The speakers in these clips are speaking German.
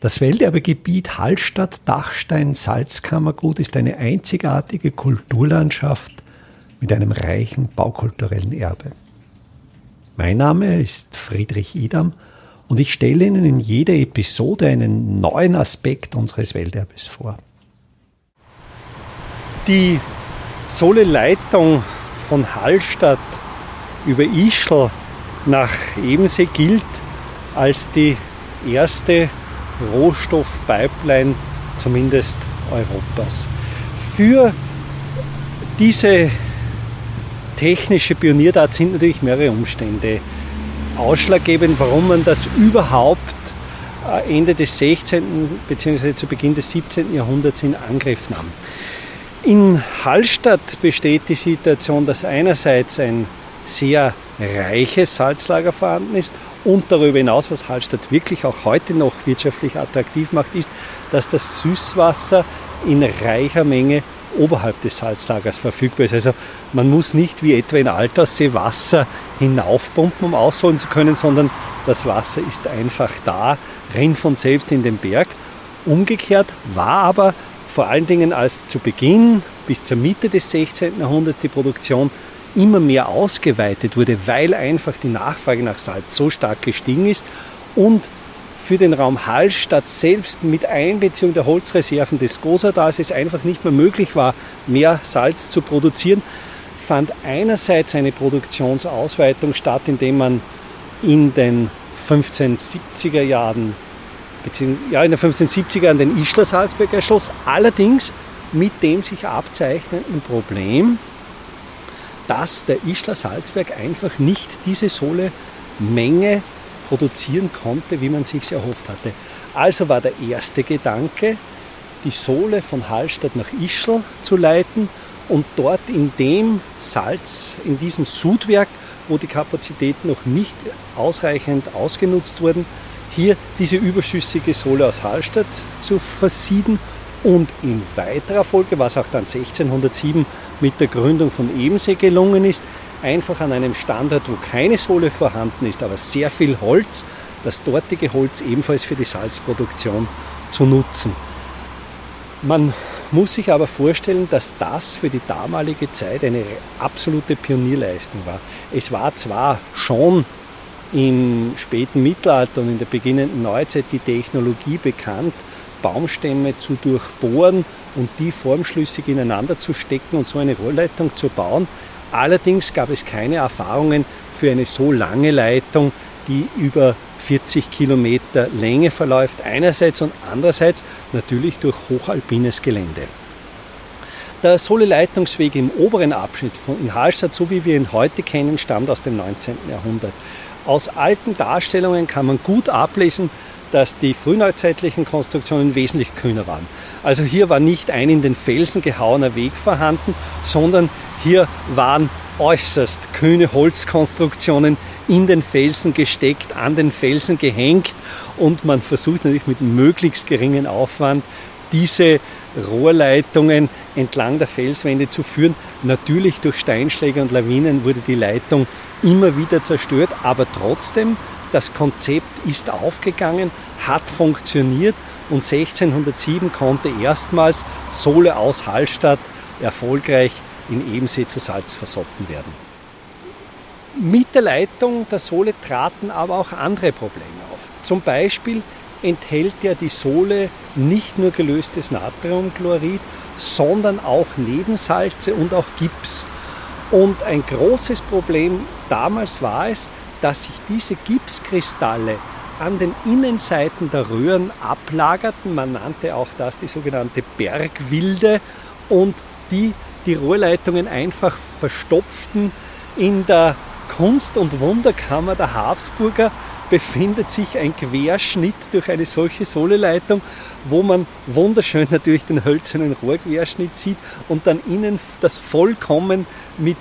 Das Welterbegebiet Hallstatt-Dachstein-Salzkammergut ist eine einzigartige Kulturlandschaft mit einem reichen baukulturellen Erbe. Mein Name ist Friedrich Idam und ich stelle Ihnen in jeder Episode einen neuen Aspekt unseres Welterbes vor. Die Sohle-Leitung von Hallstatt über Ischl nach Ebensee gilt als die erste Rohstoffpipeline zumindest Europas. Für diese technische Pioniertat sind natürlich mehrere Umstände ausschlaggebend, warum man das überhaupt äh, Ende des 16. bzw. zu Beginn des 17. Jahrhunderts in Angriff nahm. In Hallstatt besteht die Situation, dass einerseits ein sehr reiches Salzlager vorhanden ist und darüber hinaus, was Hallstatt wirklich auch heute noch wirtschaftlich attraktiv macht, ist, dass das Süßwasser in reicher Menge oberhalb des Salzlagers verfügbar ist. Also man muss nicht wie etwa in Alterssee Wasser hinaufpumpen, um ausholen zu können, sondern das Wasser ist einfach da, rinnt von selbst in den Berg. Umgekehrt war aber vor allen Dingen als zu Beginn bis zur Mitte des 16. Jahrhunderts die Produktion immer mehr ausgeweitet wurde, weil einfach die Nachfrage nach Salz so stark gestiegen ist und für den Raum Hallstatt selbst mit Einbeziehung der Holzreserven des Gosadals es einfach nicht mehr möglich war, mehr Salz zu produzieren, fand einerseits eine Produktionsausweitung statt, indem man in den 1570er Jahren, ja, in den 1570er Jahren den Ischler Salzberg erschloss, allerdings mit dem sich abzeichnenden Problem, dass der Ischler Salzberg einfach nicht diese Sohle-Menge produzieren konnte, wie man sich erhofft hatte. Also war der erste Gedanke, die Sohle von Hallstatt nach Ischl zu leiten und dort in dem Salz, in diesem Sudwerk, wo die Kapazitäten noch nicht ausreichend ausgenutzt wurden, hier diese überschüssige Sohle aus Hallstatt zu versieden und in weiterer Folge, was auch dann 1607 mit der Gründung von Ebensee gelungen ist, einfach an einem Standort, wo keine Sohle vorhanden ist, aber sehr viel Holz, das dortige Holz ebenfalls für die Salzproduktion zu nutzen. Man muss sich aber vorstellen, dass das für die damalige Zeit eine absolute Pionierleistung war. Es war zwar schon im späten Mittelalter und in der beginnenden Neuzeit die Technologie bekannt, Baumstämme zu durchbohren und die formschlüssig ineinander zu stecken und so eine Rohrleitung zu bauen. Allerdings gab es keine Erfahrungen für eine so lange Leitung, die über 40 Kilometer Länge verläuft, einerseits und andererseits natürlich durch hochalpines Gelände. Der Sohle-Leitungsweg im oberen Abschnitt von in Hallstatt, so wie wir ihn heute kennen, stammt aus dem 19. Jahrhundert. Aus alten Darstellungen kann man gut ablesen, dass die frühneuzeitlichen Konstruktionen wesentlich kühner waren. Also hier war nicht ein in den Felsen gehauener Weg vorhanden, sondern hier waren äußerst kühne Holzkonstruktionen in den Felsen gesteckt, an den Felsen gehängt und man versucht natürlich mit möglichst geringem Aufwand diese Rohrleitungen entlang der Felswände zu führen. Natürlich durch Steinschläge und Lawinen wurde die Leitung immer wieder zerstört, aber trotzdem das Konzept ist aufgegangen, hat funktioniert und 1607 konnte erstmals Sohle aus Hallstatt erfolgreich in Ebensee zu Salz versotten werden. Mit der Leitung der Sohle traten aber auch andere Probleme auf. Zum Beispiel enthält ja die Sohle nicht nur gelöstes Natriumchlorid, sondern auch Nebensalze und auch Gips. Und ein großes Problem damals war es, dass sich diese Gipskristalle an den Innenseiten der Röhren ablagerten. Man nannte auch das die sogenannte Bergwilde und die die Rohrleitungen einfach verstopften. In der Kunst- und Wunderkammer der Habsburger befindet sich ein Querschnitt durch eine solche Sohleleitung, wo man wunderschön natürlich den hölzernen Rohrquerschnitt sieht und dann innen das vollkommen mit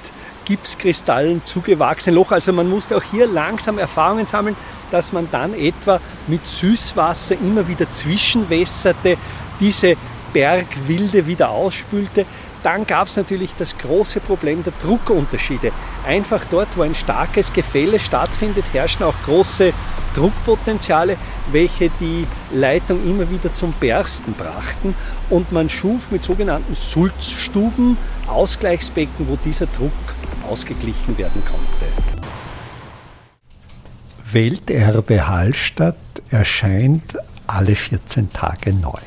Gipskristallen zugewachsene Loch. Also man musste auch hier langsam Erfahrungen sammeln, dass man dann etwa mit Süßwasser immer wieder zwischenwässerte, diese Bergwilde wieder ausspülte. Dann gab es natürlich das große Problem der Druckunterschiede. Einfach dort, wo ein starkes Gefälle stattfindet, herrschen auch große Druckpotenziale, welche die Leitung immer wieder zum Bersten brachten. Und man schuf mit sogenannten Sulzstuben Ausgleichsbecken, wo dieser Druck ausgeglichen werden konnte. Welterbe Hallstatt erscheint alle 14 Tage neu.